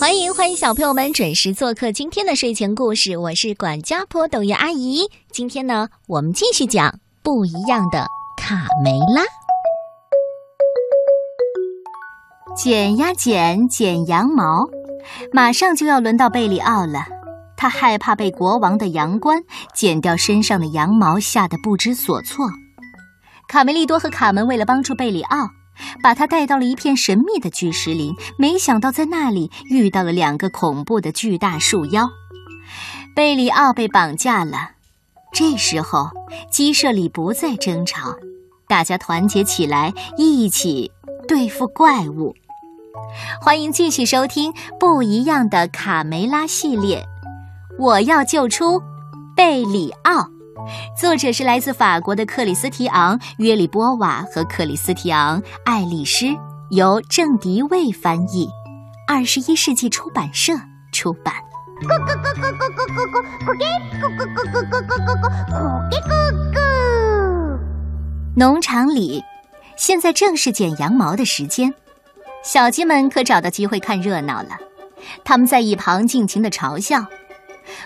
欢迎欢迎小朋友们准时做客今天的睡前故事，我是管家婆抖音阿姨。今天呢，我们继续讲不一样的卡梅拉。剪呀剪，剪羊毛，马上就要轮到贝里奥了。他害怕被国王的羊倌剪掉身上的羊毛，吓得不知所措。卡梅利多和卡门为了帮助贝里奥。把他带到了一片神秘的巨石林，没想到在那里遇到了两个恐怖的巨大树妖。贝里奥被绑架了。这时候，鸡舍里不再争吵，大家团结起来，一起对付怪物。欢迎继续收听《不一样的卡梅拉》系列。我要救出贝里奥。作者是来自法国的克里斯提昂·约里波瓦和克里斯提昂·爱丽丝，由郑迪卫翻译，二十一世纪出版社出版。农场里，现在正是剪羊毛的时间，小鸡们可找到机会看热闹了，他们在一旁尽情的嘲笑。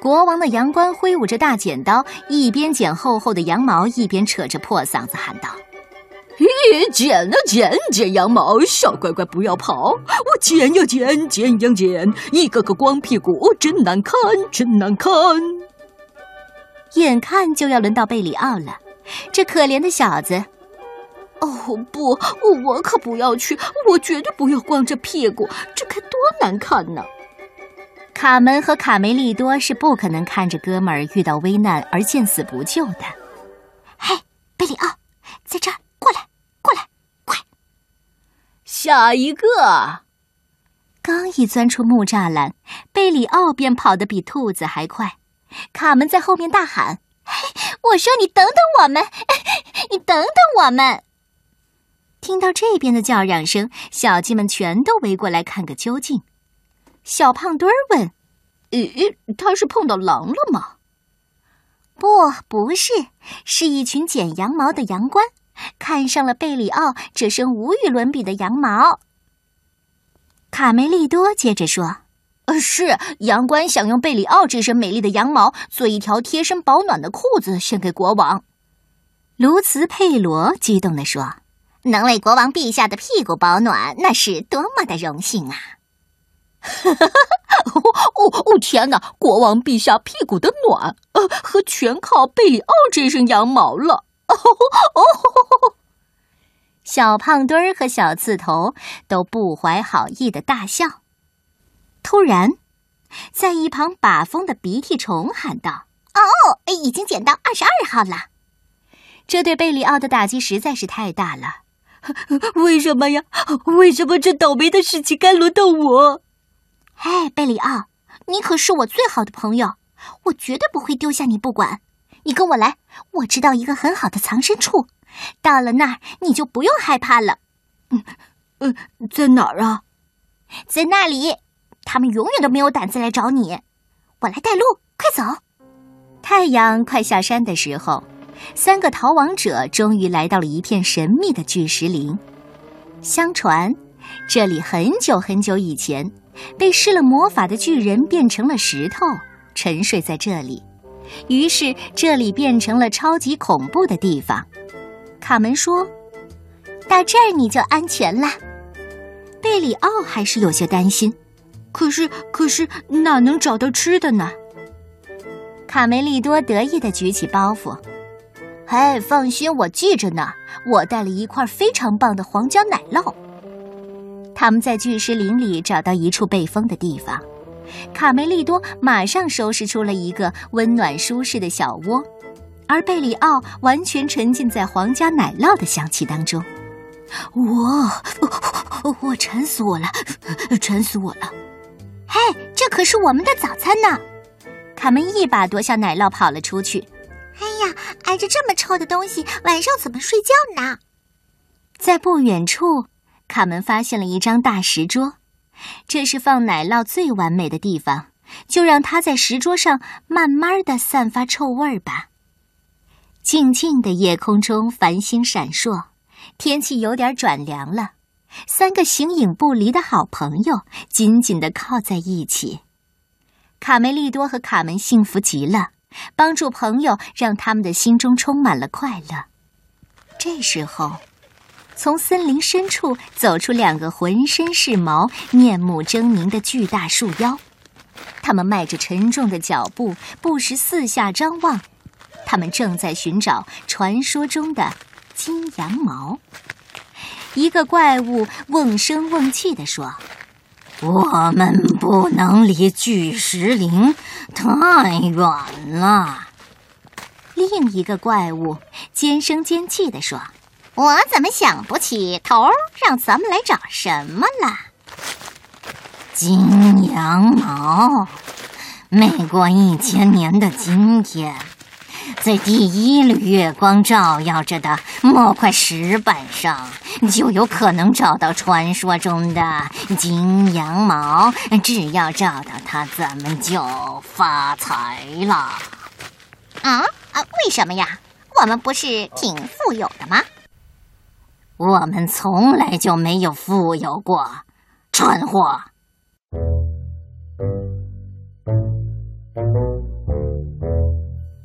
国王的羊倌挥舞着大剪刀，一边剪厚厚的羊毛，一边扯着破嗓子喊道：“咦，剪啊剪，剪羊毛，小乖乖不要跑！我剪呀剪，剪呀剪，一个个光屁股，真难看，真难看！”眼看就要轮到贝里奥了，这可怜的小子，哦不，我可不要去，我绝对不要光着屁股，这该多难看呢！卡门和卡梅利多是不可能看着哥们儿遇到危难而见死不救的。嘿，贝里奥，在这儿，过来，过来，快！下一个。刚一钻出木栅栏，贝里奥便跑得比兔子还快。卡门在后面大喊：“我说你等等我们，你等等我们！”听到这边的叫嚷声，小鸡们全都围过来看个究竟。小胖墩儿问：“咦，他是碰到狼了吗？”“不，不是，是一群剪羊毛的羊倌看上了贝里奥这身无与伦比的羊毛。”卡梅利多接着说：“呃，是羊倌想用贝里奥这身美丽的羊毛做一条贴身保暖的裤子献给国王。”卢茨佩罗激动地说：“能为国王陛下的屁股保暖，那是多么的荣幸啊！”哈哈哈！哦哦天哪！国王陛下屁股的暖，呃，和全靠贝里奥这身羊毛了。哦哦！小胖墩儿和小刺头都不怀好意的大笑。突然，在一旁把风的鼻涕虫喊道：“哦，已经捡到二十二号了。”这对贝里奥的打击实在是太大了。为什么呀？为什么这倒霉的事情该轮到我？哎，贝里奥，你可是我最好的朋友，我绝对不会丢下你不管。你跟我来，我知道一个很好的藏身处，到了那儿你就不用害怕了。嗯嗯，在哪儿啊？在那里，他们永远都没有胆子来找你。我来带路，快走！太阳快下山的时候，三个逃亡者终于来到了一片神秘的巨石林。相传，这里很久很久以前。被施了魔法的巨人变成了石头，沉睡在这里，于是这里变成了超级恐怖的地方。卡门说：“到这儿你就安全了。”贝里奥还是有些担心，可是可是哪能找到吃的呢？卡梅利多得意的举起包袱：“哎，放心，我记着呢，我带了一块非常棒的皇家奶酪。”他们在巨石林里找到一处被封的地方，卡梅利多马上收拾出了一个温暖舒适的小窝，而贝里奥完全沉浸在皇家奶酪的香气当中。我，我馋死我了，馋死我了！嘿，这可是我们的早餐呢！卡门一把夺下奶酪，跑了出去。哎呀，挨着这么臭的东西，晚上怎么睡觉呢？在不远处。卡门发现了一张大石桌，这是放奶酪最完美的地方。就让它在石桌上慢慢的散发臭味儿吧。静静的夜空中，繁星闪烁，天气有点转凉了。三个形影不离的好朋友紧紧的靠在一起。卡梅利多和卡门幸福极了，帮助朋友让他们的心中充满了快乐。这时候，从森林深处走出两个浑身是毛、面目狰狞的巨大树妖，他们迈着沉重的脚步，不时四下张望。他们正在寻找传说中的金羊毛。一个怪物瓮声瓮气地说：“我们不能离巨石林太远了。”另一个怪物尖声尖气地说：“我怎么想不起头让咱们来找什么了？金羊毛，每过一千年的今天。”在第一缕月光照耀着的某块石板上，就有可能找到传说中的金羊毛。只要找到它，咱们就发财了。啊啊！为什么呀？我们不是挺富有的吗？我们从来就没有富有过，蠢货。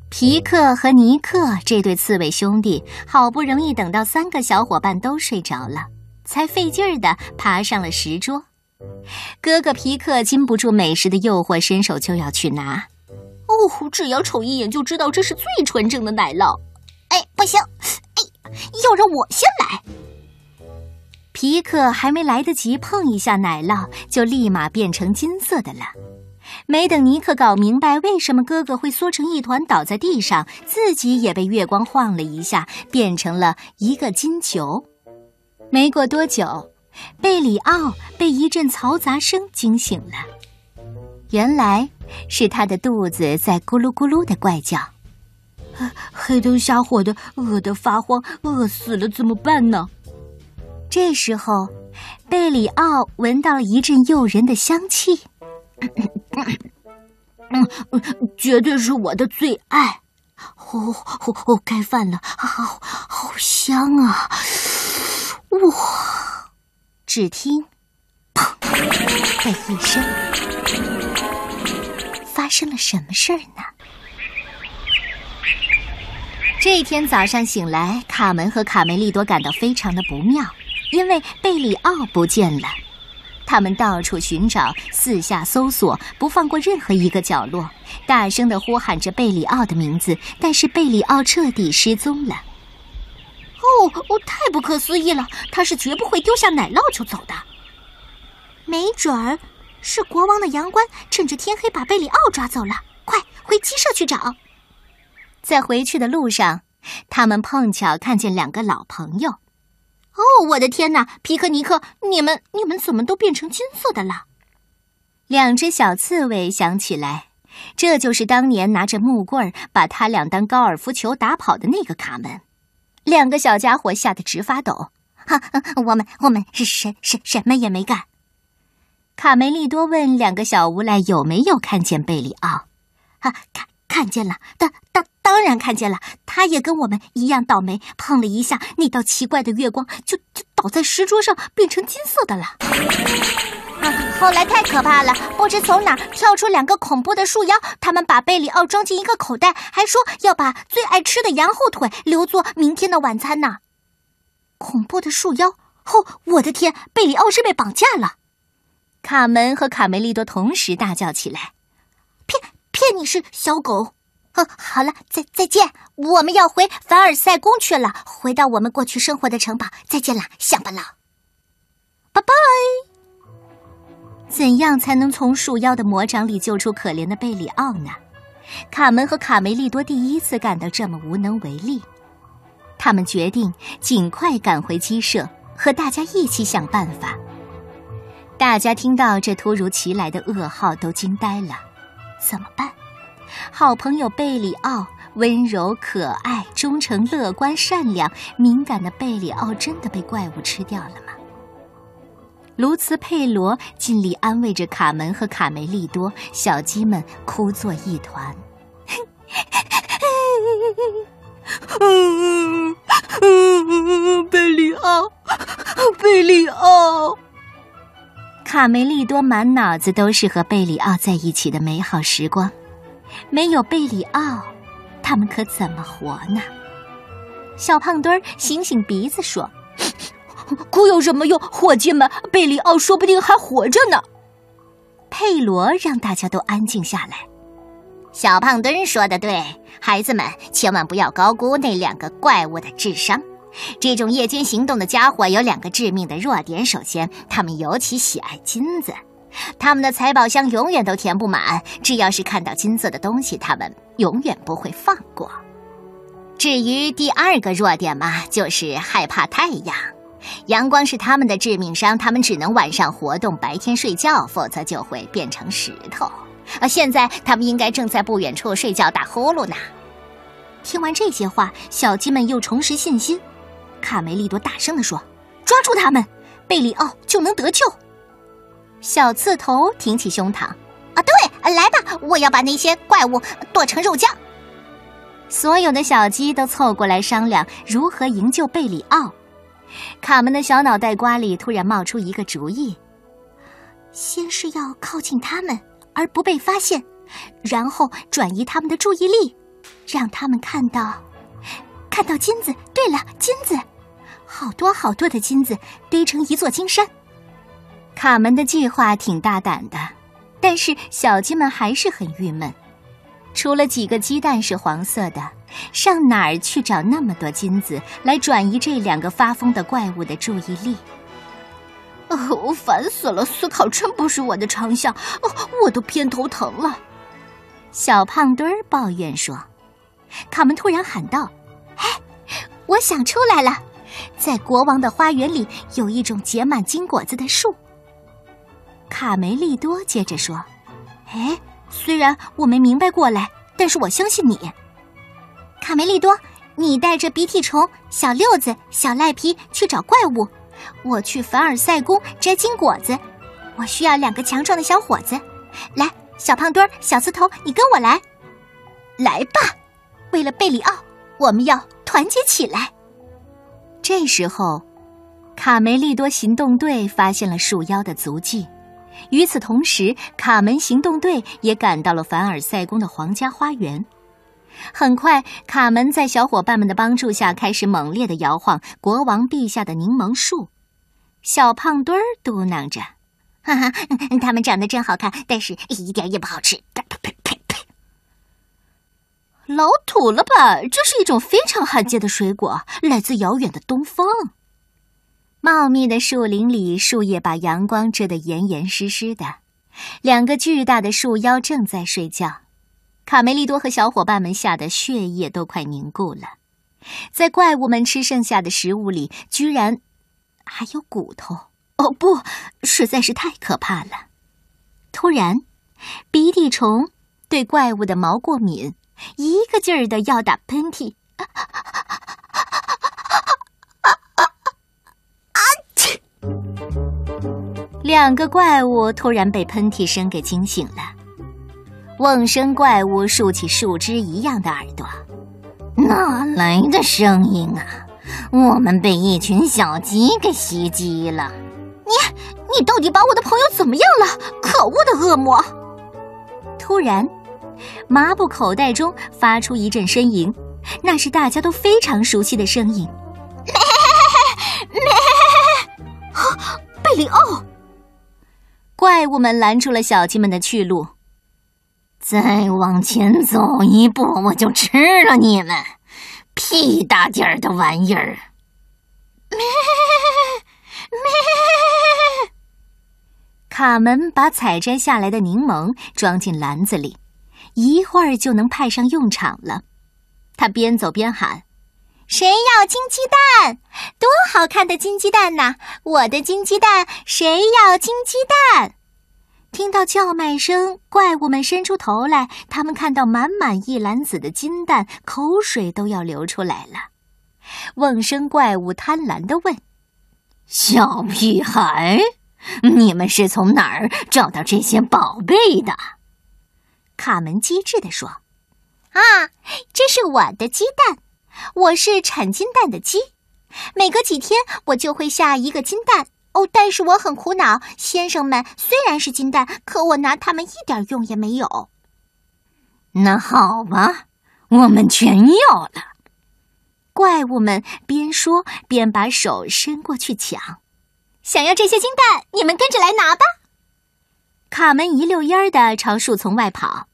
皮克和尼克这对刺猬兄弟好不容易等到三个小伙伴都睡着了，才费劲儿的爬上了石桌。哥哥皮克禁不住美食的诱惑，伸手就要去拿。哦，只要瞅一眼就知道这是最纯正的奶酪。哎，不行，哎，要让我先来。皮克还没来得及碰一下奶酪，就立马变成金色的了。没等尼克搞明白为什么哥哥会缩成一团倒在地上，自己也被月光晃了一下，变成了一个金球。没过多久，贝里奥被一阵嘈杂声惊醒了，原来是他的肚子在咕噜咕噜的怪叫。黑灯瞎火的，饿得发慌，饿死了怎么办呢？这时候，贝里奥闻到了一阵诱人的香气。嗯，绝对是我的最爱。哦哦，该饭了，好，好香啊！哇！只听“砰”的一声，发生了什么事儿呢？这一天早上醒来，卡门和卡梅利多感到非常的不妙，因为贝里奥不见了。他们到处寻找，四下搜索，不放过任何一个角落，大声的呼喊着贝里奥的名字。但是贝里奥彻底失踪了。哦哦，太不可思议了！他是绝不会丢下奶酪就走的。没准儿是国王的羊倌趁着天黑把贝里奥抓走了。快回鸡舍去找。在回去的路上，他们碰巧看见两个老朋友。哦，我的天哪！皮克尼克，你们你们怎么都变成金色的了？两只小刺猬想起来，这就是当年拿着木棍把他俩当高尔夫球打跑的那个卡门。两个小家伙吓得直发抖。哈，我们我们是什什什么也没干。卡梅利多问两个小无赖有没有看见贝里奥？啊，看。看见了，当当当然看见了。他也跟我们一样倒霉，碰了一下那道奇怪的月光，就就倒在石桌上，变成金色的了。啊！后来太可怕了，不知从哪跳出两个恐怖的树妖，他们把贝里奥装进一个口袋，还说要把最爱吃的羊后腿留作明天的晚餐呢。恐怖的树妖！哦，我的天，贝里奥是被绑架了！卡门和卡梅利多同时大叫起来。骗骗你是小狗，哦，好了，再再见，我们要回凡尔赛宫去了，回到我们过去生活的城堡。再见了，乡巴佬，拜拜。怎样才能从树妖的魔掌里救出可怜的贝里奥呢？卡门和卡梅利多第一次感到这么无能为力，他们决定尽快赶回鸡舍，和大家一起想办法。大家听到这突如其来的噩耗，都惊呆了。怎么办？好朋友贝里奥温柔可爱、忠诚乐观、善良、敏感的贝里奥，真的被怪物吃掉了吗？卢茨佩罗尽力安慰着卡门和卡梅利多，小鸡们哭作一团。嗯嗯，贝里奥，贝里奥。卡梅利多满脑子都是和贝里奥在一起的美好时光，没有贝里奥，他们可怎么活呢？小胖墩儿醒醒鼻子说：“ 哭有什么用，伙计们，贝里奥说不定还活着呢。”佩罗让大家都安静下来。小胖墩说的对，孩子们千万不要高估那两个怪物的智商。这种夜间行动的家伙有两个致命的弱点：首先，他们尤其喜爱金子，他们的财宝箱永远都填不满。只要是看到金色的东西，他们永远不会放过。至于第二个弱点嘛，就是害怕太阳。阳光是他们的致命伤，他们只能晚上活动，白天睡觉，否则就会变成石头。而现在，他们应该正在不远处睡觉打呼噜呢。听完这些话，小鸡们又重拾信心。卡梅利多大声地说：“抓住他们，贝里奥就能得救。”小刺头挺起胸膛：“啊，对，来吧，我要把那些怪物剁成肉酱。”所有的小鸡都凑过来商量如何营救贝里奥。卡门的小脑袋瓜里突然冒出一个主意：先是要靠近他们。而不被发现，然后转移他们的注意力，让他们看到，看到金子。对了，金子，好多好多的金子堆成一座金山。卡门的计划挺大胆的，但是小鸡们还是很郁闷。除了几个鸡蛋是黄色的，上哪儿去找那么多金子来转移这两个发疯的怪物的注意力？哦，我烦死了！思考真不是我的长项，哦，我都偏头疼了。小胖墩儿抱怨说：“卡门突然喊道：‘哎，我想出来了，在国王的花园里有一种结满金果子的树。’卡梅利多接着说：‘哎，虽然我没明白过来，但是我相信你。’卡梅利多，你带着鼻涕虫、小六子、小赖皮去找怪物。”我去凡尔赛宫摘金果子，我需要两个强壮的小伙子。来，小胖墩儿、小刺头，你跟我来，来吧！为了贝里奥，我们要团结起来。这时候，卡梅利多行动队发现了树妖的足迹。与此同时，卡门行动队也赶到了凡尔赛宫的皇家花园。很快，卡门在小伙伴们的帮助下，开始猛烈的摇晃国王陛下的柠檬树。小胖墩儿嘟囔着：“哈哈，他们长得真好看，但是一点也不好吃。”呸呸呸呸！老土了吧？这是一种非常罕见的水果，来自遥远的东方。茂密的树林里，树叶把阳光遮得严严实实的。两个巨大的树妖正在睡觉。卡梅利多和小伙伴们吓得血液都快凝固了，在怪物们吃剩下的食物里，居然还有骨头！哦不，实在是太可怕了！突然，鼻涕虫对怪物的毛过敏，一个劲儿的要打喷嚏。啊两个怪物突然被喷嚏声给惊醒了。瓮声怪物竖起树枝一样的耳朵，哪来的声音啊？我们被一群小鸡给袭击了！你，你到底把我的朋友怎么样了？可恶的恶魔！突然，麻布口袋中发出一阵呻吟，那是大家都非常熟悉的声音。贝里奥！怪物们拦住了小鸡们的去路。再往前走一步，我就吃了你们！屁大点儿的玩意儿！咩咩！卡门把采摘下来的柠檬装进篮子里，一会儿就能派上用场了。他边走边喊：“谁要金鸡蛋？多好看的金鸡蛋呐！我的金鸡蛋，谁要金鸡蛋？”听到叫卖声，怪物们伸出头来。他们看到满满一篮子的金蛋，口水都要流出来了。瓮声怪物贪婪地问：“小屁孩，你们是从哪儿找到这些宝贝的？”卡门机智地说：“啊，这是我的鸡蛋，我是产金蛋的鸡，每隔几天我就会下一个金蛋。哦，但是我很苦恼，先生们虽然是金蛋，可我拿它们一点用也没有。那好吧，我们全要了。怪物们边说边把手伸过去抢，想要这些金蛋，你们跟着来拿吧。卡门一溜烟儿的朝树丛外跑，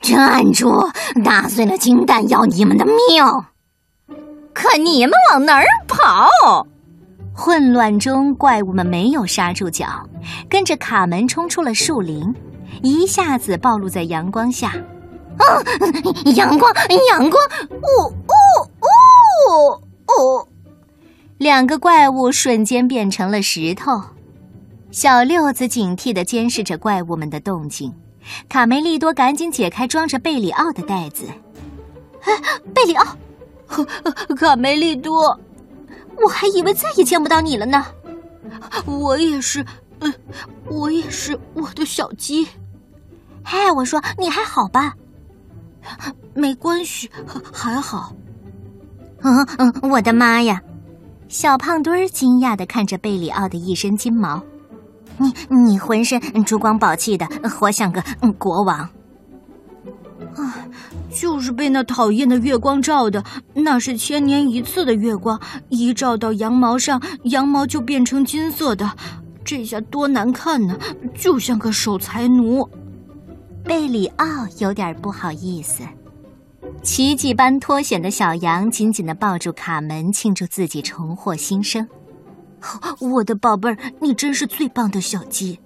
站住！打碎了金蛋要你们的命！可你们往哪儿跑？混乱中，怪物们没有刹住脚，跟着卡门冲出了树林，一下子暴露在阳光下。啊！阳光，阳光！呜呜呜呜！两个怪物瞬间变成了石头。小六子警惕地监视着怪物们的动静。卡梅利多赶紧解开装着贝里奥的袋子。哎，贝里奥，卡梅利多。我还以为再也见不到你了呢。我也是，嗯，我也是，我的小鸡。嗨，我说你还好吧？没关系，还好。嗯嗯，我的妈呀！小胖墩儿惊讶的看着贝里奥的一身金毛。你你浑身珠光宝气的，活像个国王。啊，就是被那讨厌的月光照的，那是千年一次的月光，一照到羊毛上，羊毛就变成金色的，这下多难看呢，就像个守财奴。贝里奥有点不好意思。奇迹般脱险的小羊紧紧的抱住卡门，庆祝自己重获新生。我的宝贝儿，你真是最棒的小鸡。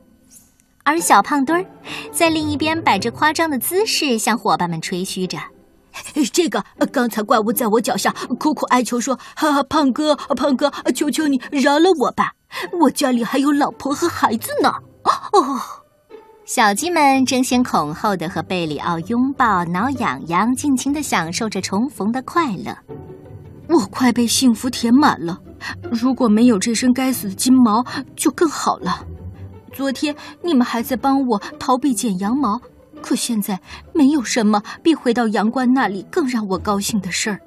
而小胖墩儿在另一边摆着夸张的姿势，向伙伴们吹嘘着：“这个刚才怪物在我脚下苦苦哀求说，哈哈，胖哥，胖哥，求求你饶了我吧，我家里还有老婆和孩子呢。”哦，小鸡们争先恐后的和贝里奥拥抱、挠痒痒，尽情的享受着重逢的快乐。我快被幸福填满了，如果没有这身该死的金毛，就更好了。昨天你们还在帮我逃避剪羊毛，可现在没有什么比回到羊倌那里更让我高兴的事儿。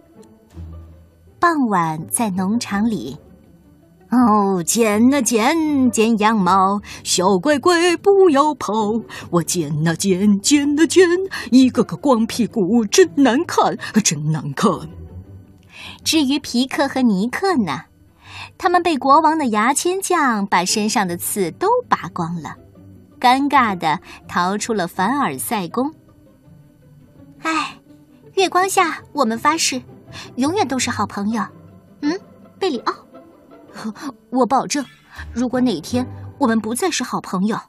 傍晚在农场里，哦，剪啊剪，剪羊毛，小乖乖不要跑，我剪啊剪，剪啊剪，一个个光屁股真难看，真难看。至于皮克和尼克呢？他们被国王的牙签匠把身上的刺都拔光了，尴尬的逃出了凡尔赛宫。唉，月光下我们发誓，永远都是好朋友。嗯，贝里奥，我保证，如果哪天我们不再是好朋友，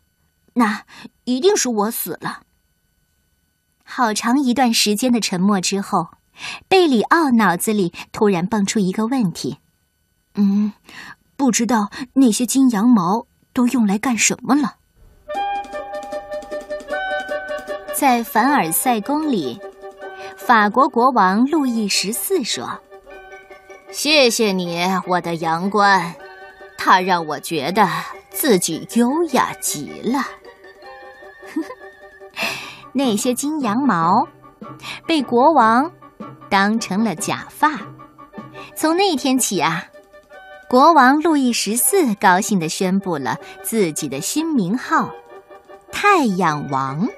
那一定是我死了。好长一段时间的沉默之后，贝里奥脑子里突然蹦出一个问题。嗯，不知道那些金羊毛都用来干什么了。在凡尔赛宫里，法国国王路易十四说：“谢谢你，我的羊倌，他让我觉得自己优雅极了。”呵呵那些金羊毛被国王当成了假发。从那天起啊。国王路易十四高兴地宣布了自己的新名号——太阳王。